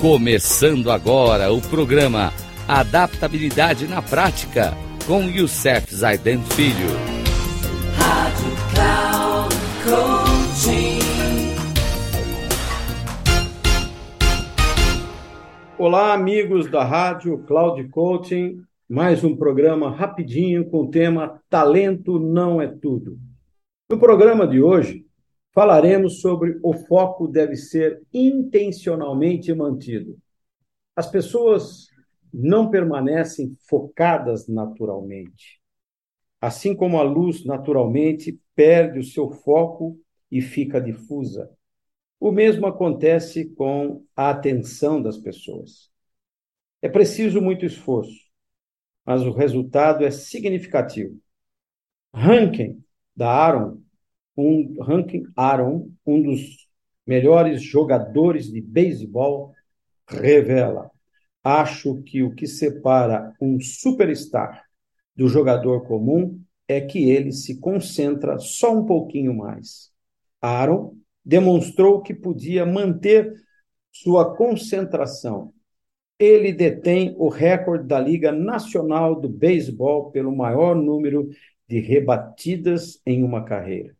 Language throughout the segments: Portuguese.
Começando agora o programa Adaptabilidade na Prática com Youssef Zaiden Filho. Rádio Cloud Coaching. Olá, amigos da Rádio Cloud Coaching. Mais um programa rapidinho com o tema Talento não é tudo. No programa de hoje, falaremos sobre o foco deve ser intencionalmente mantido. As pessoas não permanecem focadas naturalmente. Assim como a luz naturalmente perde o seu foco e fica difusa. O mesmo acontece com a atenção das pessoas. É preciso muito esforço, mas o resultado é significativo. Ranking da Aaron um ranking Aaron, um dos melhores jogadores de beisebol, revela: acho que o que separa um superstar do jogador comum é que ele se concentra só um pouquinho mais. Aaron demonstrou que podia manter sua concentração. Ele detém o recorde da Liga Nacional do Beisebol pelo maior número de rebatidas em uma carreira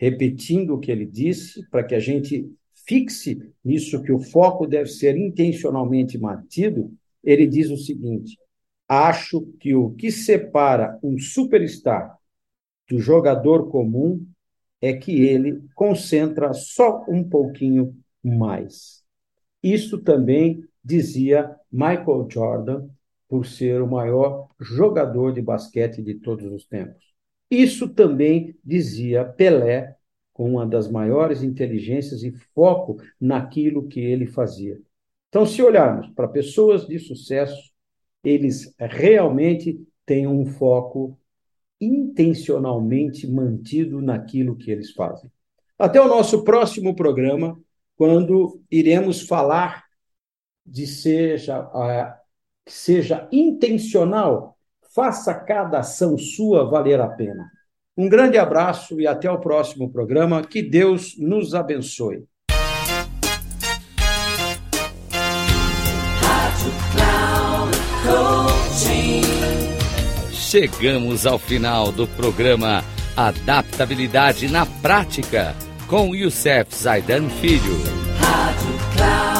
repetindo o que ele disse, para que a gente fixe nisso que o foco deve ser intencionalmente mantido, ele diz o seguinte: acho que o que separa um superstar do jogador comum é que ele concentra só um pouquinho mais. Isso também dizia Michael Jordan, por ser o maior jogador de basquete de todos os tempos. Isso também dizia Pelé, com uma das maiores inteligências e foco naquilo que ele fazia. Então, se olharmos para pessoas de sucesso, eles realmente têm um foco intencionalmente mantido naquilo que eles fazem. Até o nosso próximo programa, quando iremos falar de seja, uh, seja intencional Faça cada ação sua valer a pena. Um grande abraço e até o próximo programa. Que Deus nos abençoe. Chegamos ao final do programa Adaptabilidade na Prática com Youssef Zaidan Filho. Rádio Cloud